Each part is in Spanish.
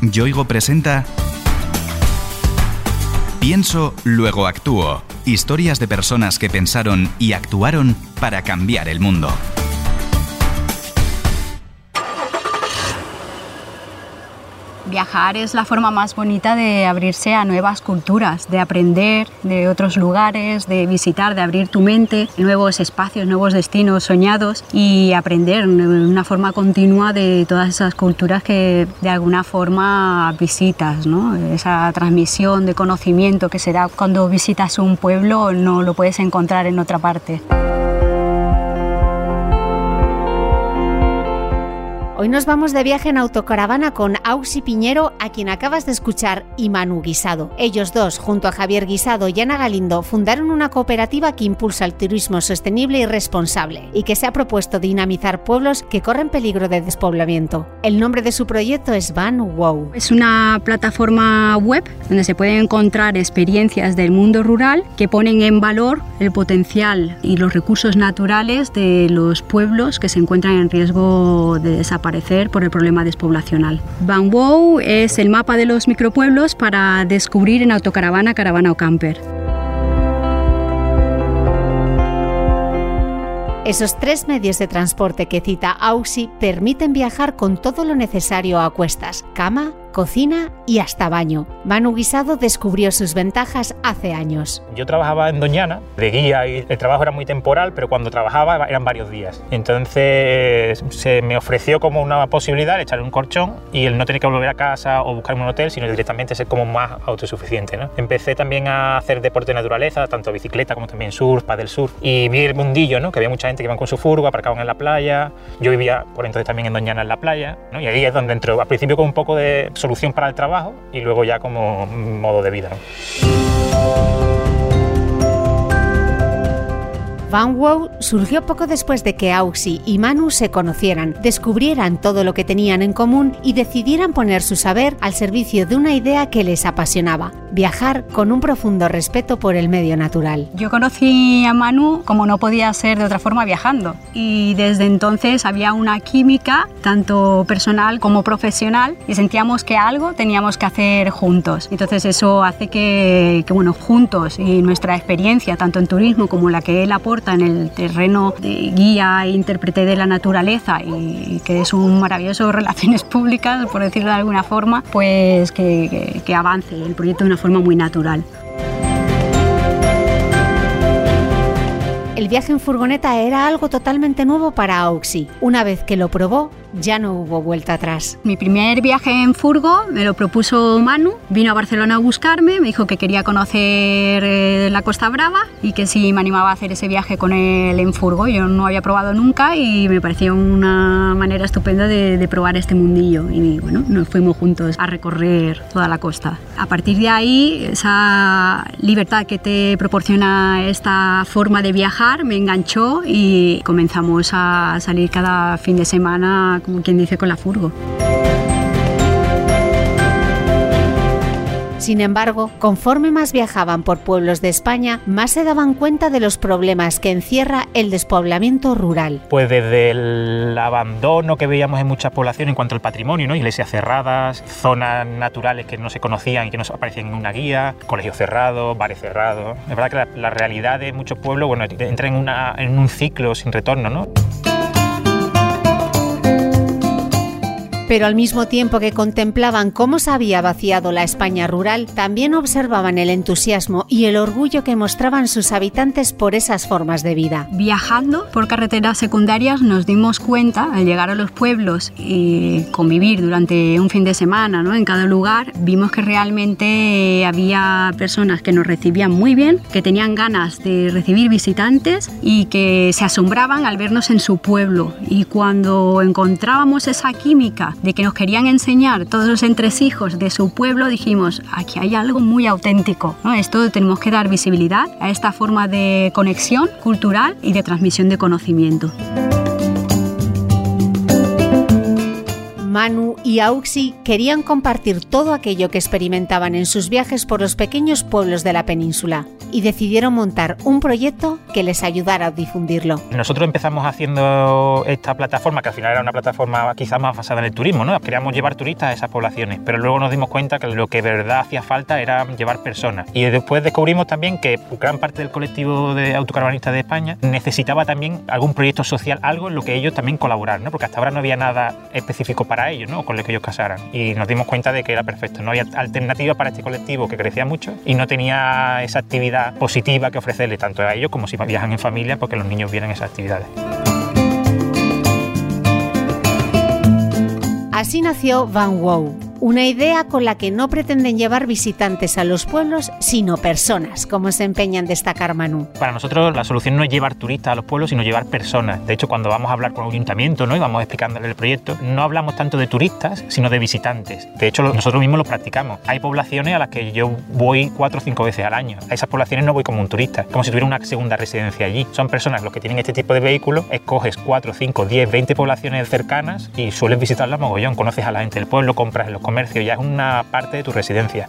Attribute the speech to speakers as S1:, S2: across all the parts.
S1: Yoigo presenta Pienso, luego actúo. Historias de personas que pensaron y actuaron para cambiar el mundo.
S2: Viajar es la forma más bonita de abrirse a nuevas culturas, de aprender de otros lugares, de visitar, de abrir tu mente, nuevos espacios, nuevos destinos soñados y aprender de una forma continua de todas esas culturas que de alguna forma visitas. ¿no? Esa transmisión de conocimiento que se da cuando visitas un pueblo no lo puedes encontrar en otra parte.
S3: Hoy nos vamos de viaje en autocaravana con Auxi Piñero, a quien acabas de escuchar, y Manu Guisado. Ellos dos, junto a Javier Guisado y Ana Galindo, fundaron una cooperativa que impulsa el turismo sostenible y responsable y que se ha propuesto dinamizar pueblos que corren peligro de despoblamiento. El nombre de su proyecto es Van Wow.
S2: Es una plataforma web donde se pueden encontrar experiencias del mundo rural que ponen en valor el potencial y los recursos naturales de los pueblos que se encuentran en riesgo de desaparición por el problema despoblacional. Van Wow es el mapa de los micropueblos para descubrir en autocaravana, caravana o camper.
S3: Esos tres medios de transporte que cita Auxi permiten viajar con todo lo necesario a cuestas, cama, cocina y hasta baño. Manu Guisado descubrió sus ventajas hace años.
S4: Yo trabajaba en Doñana de guía y el trabajo era muy temporal, pero cuando trabajaba eran varios días. Entonces se me ofreció como una posibilidad echar un colchón y el no tener que volver a casa o buscar un hotel, sino directamente ser como más autosuficiente. ¿no? Empecé también a hacer deporte de naturaleza, tanto bicicleta como también surf, del sur y vi el mundillo, ¿no? que había mucha gente que iban con su furgo, aparcaban en la playa. Yo vivía por entonces también en Doñana en la playa ¿no? y ahí es donde entró. Al principio con un poco de solución para el trabajo y luego ya como modo de vida.
S3: Wow surgió poco después de que Auxi y Manu se conocieran, descubrieran todo lo que tenían en común y decidieran poner su saber al servicio de una idea que les apasionaba, viajar con un profundo respeto por el medio natural.
S2: Yo conocí a Manu como no podía ser de otra forma viajando y desde entonces había una química tanto personal como profesional y sentíamos que algo teníamos que hacer juntos. Entonces eso hace que, que bueno, juntos y nuestra experiencia tanto en turismo como la que él aporta en el terreno de guía e intérprete de la naturaleza y que es un maravilloso relaciones públicas, por decirlo de alguna forma, pues que, que avance el proyecto de una forma muy natural.
S3: El viaje en furgoneta era algo totalmente nuevo para Auxi. Una vez que lo probó, ya no hubo vuelta atrás.
S2: Mi primer viaje en furgo me lo propuso Manu, vino a Barcelona a buscarme, me dijo que quería conocer eh, la Costa Brava y que si me animaba a hacer ese viaje con él en furgo. Yo no había probado nunca y me pareció una manera estupenda de, de probar este mundillo y bueno, nos fuimos juntos a recorrer toda la costa. A partir de ahí, esa libertad que te proporciona esta forma de viajar me enganchó y comenzamos a salir cada fin de semana como quien dice, con la furgo.
S3: Sin embargo, conforme más viajaban por pueblos de España, más se daban cuenta de los problemas que encierra el despoblamiento rural.
S4: Pues desde el abandono que veíamos en muchas poblaciones en cuanto al patrimonio, ¿no? iglesias cerradas, zonas naturales que no se conocían y que no aparecían en una guía, colegios cerrados, bares cerrados. Es verdad que la, la realidad de muchos pueblos bueno, entra en, una, en un ciclo sin retorno. ¿no?
S3: Pero al mismo tiempo que contemplaban cómo se había vaciado la España rural, también observaban el entusiasmo y el orgullo que mostraban sus habitantes por esas formas de vida.
S2: Viajando por carreteras secundarias nos dimos cuenta, al llegar a los pueblos y convivir durante un fin de semana ¿no? en cada lugar, vimos que realmente había personas que nos recibían muy bien, que tenían ganas de recibir visitantes y que se asombraban al vernos en su pueblo. Y cuando encontrábamos esa química de que nos querían enseñar todos los entresijos de su pueblo, dijimos, aquí hay algo muy auténtico. ¿no? Esto tenemos que dar visibilidad a esta forma de conexión cultural y de transmisión de conocimiento.
S3: Manu y Auxi querían compartir todo aquello que experimentaban en sus viajes por los pequeños pueblos de la península y decidieron montar un proyecto que les ayudara a difundirlo.
S4: Nosotros empezamos haciendo esta plataforma, que al final era una plataforma quizás más basada en el turismo, ¿no? Queríamos llevar turistas a esas poblaciones, pero luego nos dimos cuenta que lo que verdad hacía falta era llevar personas. Y después descubrimos también que gran parte del colectivo de autocaravanistas de España necesitaba también algún proyecto social, algo en lo que ellos también colaboraran, ¿no? Porque hasta ahora no había nada específico para ellos, ¿no? Con lo que ellos casaran. Y nos dimos cuenta de que era perfecto. No había alternativa para este colectivo que crecía mucho y no tenía esa actividad positiva que ofrecerle tanto a ellos como si viajan en familia porque los niños vienen esas actividades.
S3: Así nació Van Wow, una idea con la que no pretenden llevar visitantes a los pueblos, sino personas, como se empeña en destacar Manu.
S4: Para nosotros la solución no es llevar turistas a los pueblos, sino llevar personas. De hecho, cuando vamos a hablar con un ayuntamiento ¿no? y vamos explicándole el proyecto, no hablamos tanto de turistas, sino de visitantes. De hecho, nosotros mismos lo practicamos. Hay poblaciones a las que yo voy cuatro o cinco veces al año. A esas poblaciones no voy como un turista, como si tuviera una segunda residencia allí. Son personas los que tienen este tipo de vehículos, escoges cuatro, cinco, diez, veinte poblaciones cercanas y sueles visitarlas mogollón. Conoces a la gente del pueblo, compras en los comercio, ya es una parte de tu residencia.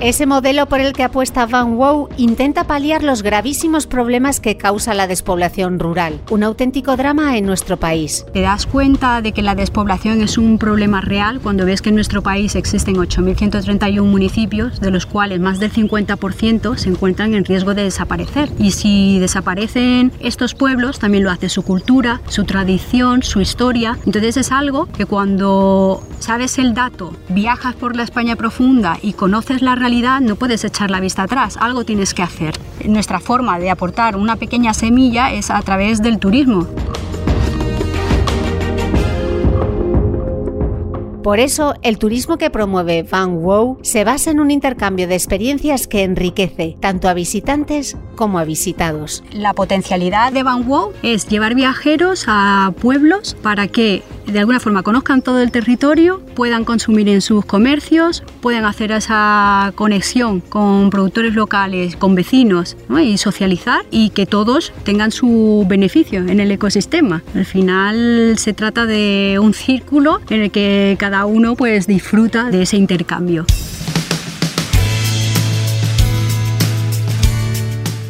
S3: Ese modelo por el que apuesta Van Wow intenta paliar los gravísimos problemas que causa la despoblación rural, un auténtico drama en nuestro país.
S2: Te das cuenta de que la despoblación es un problema real cuando ves que en nuestro país existen 8.131 municipios, de los cuales más del 50% se encuentran en riesgo de desaparecer. Y si desaparecen estos pueblos, también lo hace su cultura, su tradición, su historia. Entonces es algo que cuando sabes el dato, viajas por la España profunda y conoces la realidad, no puedes echar la vista atrás, algo tienes que hacer. Nuestra forma de aportar una pequeña semilla es a través del turismo.
S3: Por eso, el turismo que promueve Van Wow se basa en un intercambio de experiencias que enriquece tanto a visitantes como a visitados.
S2: La potencialidad de Van Wow es llevar viajeros a pueblos para que de alguna forma conozcan todo el territorio, puedan consumir en sus comercios, puedan hacer esa conexión con productores locales, con vecinos y socializar y que todos tengan su beneficio en el ecosistema. Al final se trata de un círculo en el que cada uno pues disfruta de ese intercambio.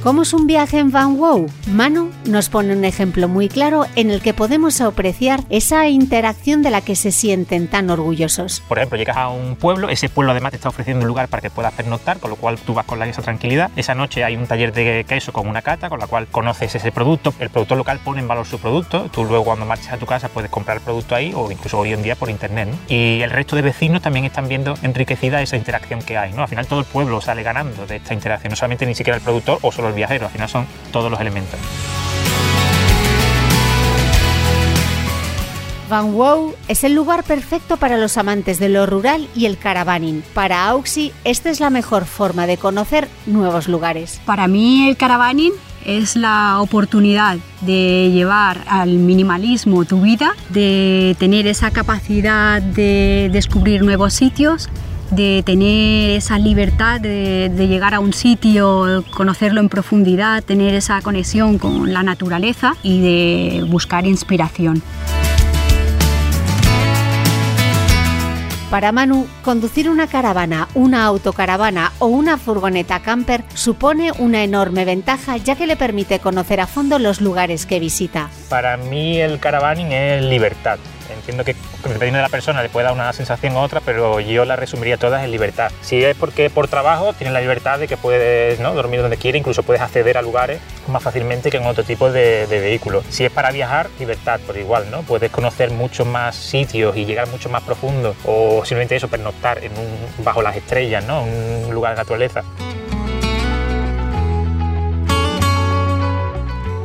S3: ¿Cómo es un viaje en Van Wow? Manu nos pone un ejemplo muy claro en el que podemos apreciar esa interacción de la que se sienten tan orgullosos.
S4: Por ejemplo, llegas a un pueblo, ese pueblo además te está ofreciendo un lugar para que puedas pernoctar, con lo cual tú vas con la esa tranquilidad. Esa noche hay un taller de queso con una cata, con la cual conoces ese producto. El productor local pone en valor su producto. Tú luego cuando marches a tu casa puedes comprar el producto ahí o incluso hoy en día por internet. Y el resto de vecinos también están viendo enriquecida esa interacción que hay. ¿no? Al final todo el pueblo sale ganando de esta interacción, no solamente ni siquiera el productor o solo viajero, al final son todos los elementos.
S3: Van Wow es el lugar perfecto para los amantes de lo rural y el caravaning. Para Auxi, esta es la mejor forma de conocer nuevos lugares.
S2: Para mí el caravaning es la oportunidad de llevar al minimalismo tu vida, de tener esa capacidad de descubrir nuevos sitios de tener esa libertad de, llegar a un sitio, conocerlo en profundidad, tener esa conexión con la naturaleza y de buscar inspiración.
S3: Para Manu, conducir una caravana, una autocaravana o una furgoneta camper supone una enorme ventaja ya que le permite conocer a fondo los lugares que visita.
S4: Para mí el caravaning es libertad. Entiendo que dependiendo de la persona le puede dar una sensación u otra, pero yo la resumiría todas en libertad. Si es porque por trabajo tienes la libertad de que puedes ¿no? dormir donde quieras, incluso puedes acceder a lugares más fácilmente que en otro tipo de, de vehículo. Si es para viajar, libertad, por igual, ¿no? Puedes conocer muchos más sitios y llegar mucho más profundo, o simplemente eso, pernoctar bajo las estrellas, ¿no? un lugar de naturaleza.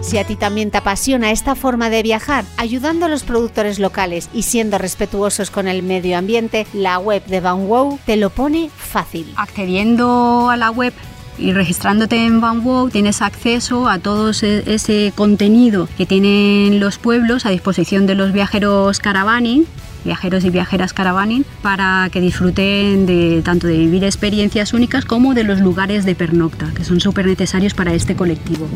S3: Si a ti también te apasiona esta forma de viajar, ayudando a los productores locales y siendo respetuosos con el medio ambiente, la web de Wow te lo pone fácil.
S2: Accediendo a la web y registrándote en Wow tienes acceso a todo ese contenido que tienen los pueblos a disposición de los viajeros caravaning viajeros y viajeras caravaning para que disfruten de tanto de vivir experiencias únicas como de los lugares de pernocta que son súper necesarios para este colectivo.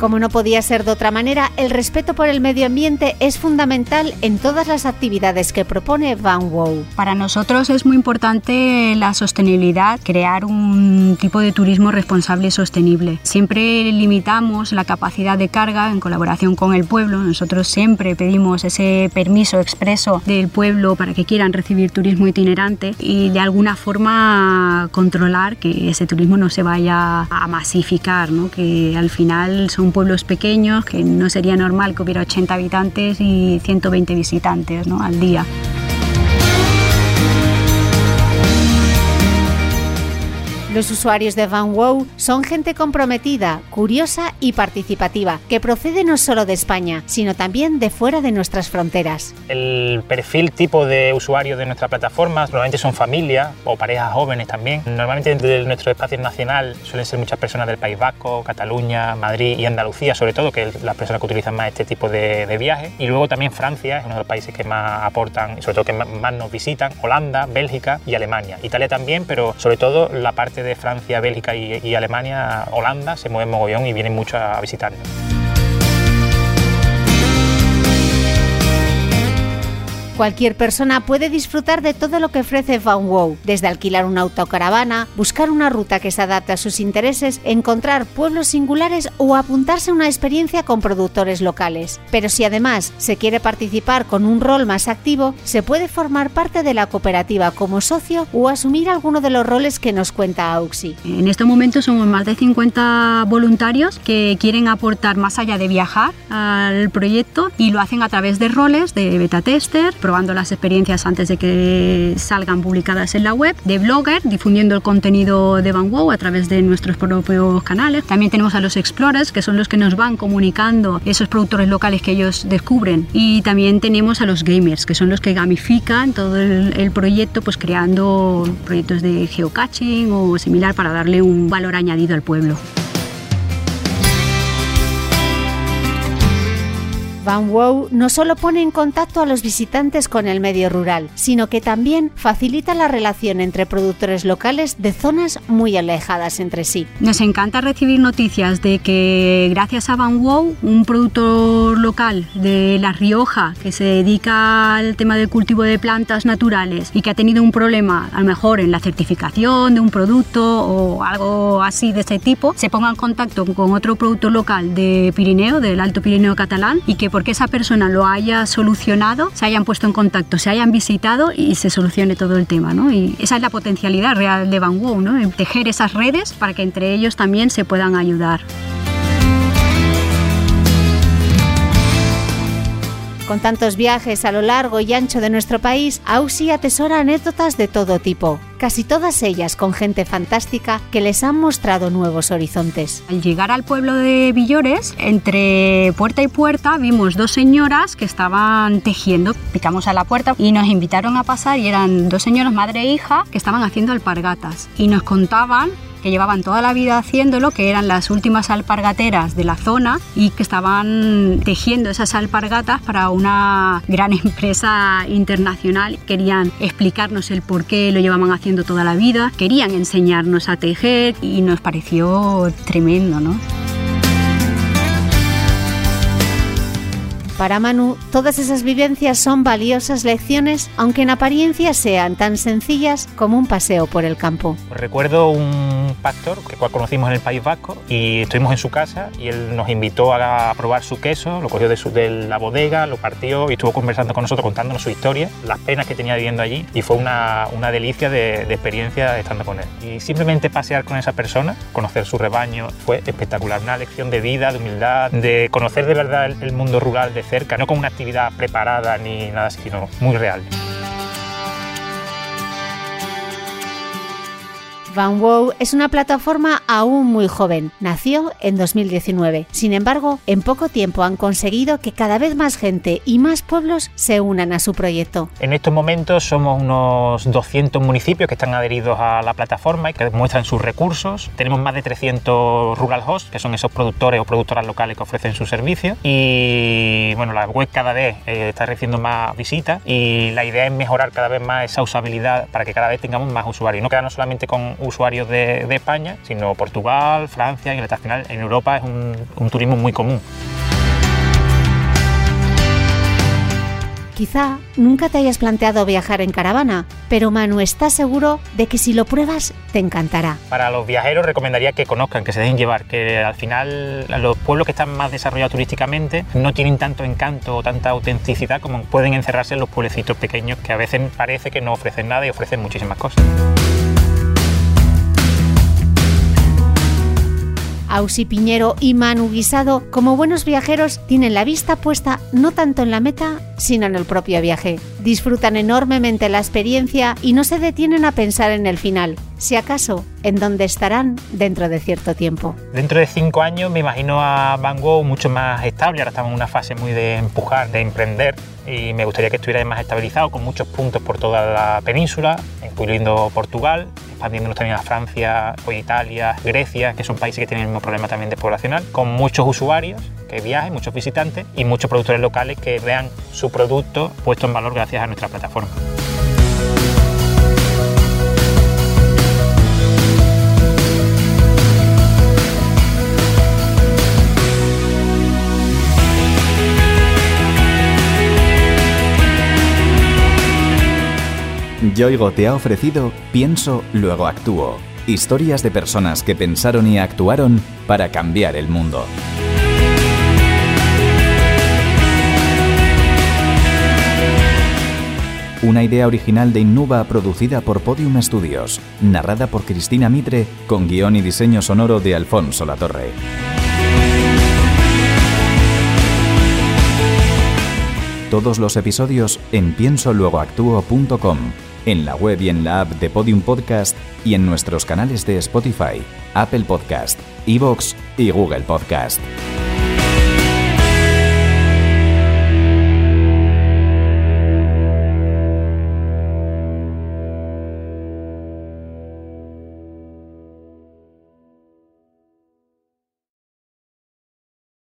S3: Como no podía ser de otra manera, el respeto por el medio ambiente es fundamental en todas las actividades que propone Van Wow.
S2: Para nosotros es muy importante la sostenibilidad, crear un tipo de turismo responsable y sostenible. Siempre limitamos la capacidad de carga en colaboración con el pueblo. Nosotros siempre pedimos ese permiso expreso del pueblo para que quieran recibir turismo itinerante y de alguna forma controlar que ese turismo no se vaya a masificar, ¿no? que al final son pueblos pequeños, que no sería normal que hubiera 80 habitantes y 120 visitantes ¿no? al día.
S3: Los usuarios de Van Wow son gente comprometida, curiosa y participativa, que procede no solo de España, sino también de fuera de nuestras fronteras.
S4: El perfil tipo de usuario de nuestra plataforma normalmente son familias o parejas jóvenes también. Normalmente dentro de nuestro espacio nacional suelen ser muchas personas del País Vasco, Cataluña, Madrid y Andalucía, sobre todo, que es las personas que utilizan más este tipo de, de viajes. Y luego también Francia es uno de los países que más aportan sobre todo que más nos visitan, Holanda, Bélgica y Alemania. Italia también, pero sobre todo la parte de Francia, Bélgica y, y Alemania, Holanda, se mueven mogollón y vienen mucho a visitarnos.
S3: Cualquier persona puede disfrutar de todo lo que ofrece Van Wow, desde alquilar una autocaravana, buscar una ruta que se adapte a sus intereses, encontrar pueblos singulares o apuntarse a una experiencia con productores locales. Pero si además se quiere participar con un rol más activo, se puede formar parte de la cooperativa como socio o asumir alguno de los roles que nos cuenta Auxi.
S2: En este momento somos más de 50 voluntarios que quieren aportar más allá de viajar al proyecto y lo hacen a través de roles de beta tester, probando las experiencias antes de que salgan publicadas en la web, de blogger, difundiendo el contenido de Van Wow a través de nuestros propios canales. También tenemos a los explorers, que son los que nos van comunicando esos productores locales que ellos descubren. Y también tenemos a los gamers, que son los que gamifican todo el, el proyecto, pues creando proyectos de geocaching o similar para darle un valor añadido al pueblo.
S3: Van Wow no solo pone en contacto a los visitantes con el medio rural, sino que también facilita la relación entre productores locales de zonas muy alejadas entre sí.
S2: Nos encanta recibir noticias de que gracias a Van Wow, un productor local de La Rioja que se dedica al tema del cultivo de plantas naturales y que ha tenido un problema a lo mejor en la certificación de un producto o algo así de ese tipo, se ponga en contacto con otro productor local de Pirineo, del Alto Pirineo catalán y que porque esa persona lo haya solucionado, se hayan puesto en contacto, se hayan visitado y se solucione todo el tema. ¿no? Y esa es la potencialidad real de Van Wow, ¿no? tejer esas redes para que entre ellos también se puedan ayudar.
S3: Con tantos viajes a lo largo y ancho de nuestro país, Ausi atesora anécdotas de todo tipo, casi todas ellas con gente fantástica que les han mostrado nuevos horizontes.
S2: Al llegar al pueblo de Villores, entre puerta y puerta vimos dos señoras que estaban tejiendo. Picamos a la puerta y nos invitaron a pasar y eran dos señoras, madre e hija, que estaban haciendo alpargatas y nos contaban que llevaban toda la vida haciéndolo, que eran las últimas alpargateras de la zona y que estaban tejiendo esas alpargatas para una gran empresa internacional. Querían explicarnos el por qué lo llevaban haciendo toda la vida, querían enseñarnos a tejer y nos pareció tremendo, ¿no?
S3: Para Manu, todas esas vivencias son valiosas lecciones, aunque en apariencia sean tan sencillas como un paseo por el campo.
S4: Recuerdo un pastor que conocimos en el País Vasco y estuvimos en su casa y él nos invitó a probar su queso, lo cogió de, la bodega, lo partió y estuvo conversando con nosotros, contándonos su historia, las penas que tenía viviendo allí y fue una, una delicia de, experiencia estando con él. Y simplemente pasear con esa persona, conocer su rebaño, fue espectacular, una lección de vida, de humildad, de conocer de verdad el, mundo rural cerca, no como una actividad preparada ni nada sino muy real.
S3: Van Wow es una plataforma aún muy joven. Nació en 2019. Sin embargo, en poco tiempo han conseguido que cada vez más gente y más pueblos se unan a su proyecto.
S4: En estos momentos somos unos 200 municipios que están adheridos a la plataforma y que muestran sus recursos. Tenemos más de 300 rural hosts, que son esos productores o productoras locales que ofrecen sus servicios. Y bueno, la web cada vez eh, está recibiendo más visitas y la idea es mejorar cada vez más esa usabilidad para que cada vez tengamos más usuarios. No quedarnos solamente con usuarios de, España, sino Portugal, Francia, y Al final en Europa es un turismo muy común.
S3: Quizá nunca te hayas planteado viajar en caravana, pero Manu está seguro de que si lo pruebas te encantará.
S4: Para los viajeros recomendaría que conozcan, que se dejen llevar, que al final los pueblos que están más desarrollados turísticamente no tienen tanto encanto o tanta autenticidad como pueden encerrarse en los pueblecitos pequeños que a veces parece que no ofrecen nada y ofrecen muchísimas cosas.
S3: Ausi Piñero y Manu Guisado, como buenos viajeros, tienen la vista puesta no tanto en la meta, sino en el propio viaje. Disfrutan enormemente la experiencia y no se detienen a pensar en el final, si acaso, en dónde estarán dentro de cierto tiempo.
S4: Dentro de cinco años me imagino a Van Gogh mucho más estable, ahora estamos en una fase muy de empujar, de emprender y me gustaría que estuviera más estabilizado con muchos puntos por toda la península, incluyendo Portugal, expandiéndonos también a Francia, o Italia, Grecia, que son países que tienen el mismo problema también de poblacional, con muchos usuarios que viajen, muchos visitantes y muchos productores locales que vean su producto puesto en valor gracias a nuestra plataforma.
S1: Yoigo te ha ofrecido Pienso, luego actúo. Historias de personas que pensaron y actuaron para cambiar el mundo. Una idea original de Innuba producida por Podium Studios, narrada por Cristina Mitre, con guion y diseño sonoro de Alfonso Latorre. Todos los episodios en piensoluegoactuo.com en la web y en la app de Podium Podcast y en nuestros canales de Spotify, Apple Podcast, Evox y Google Podcast.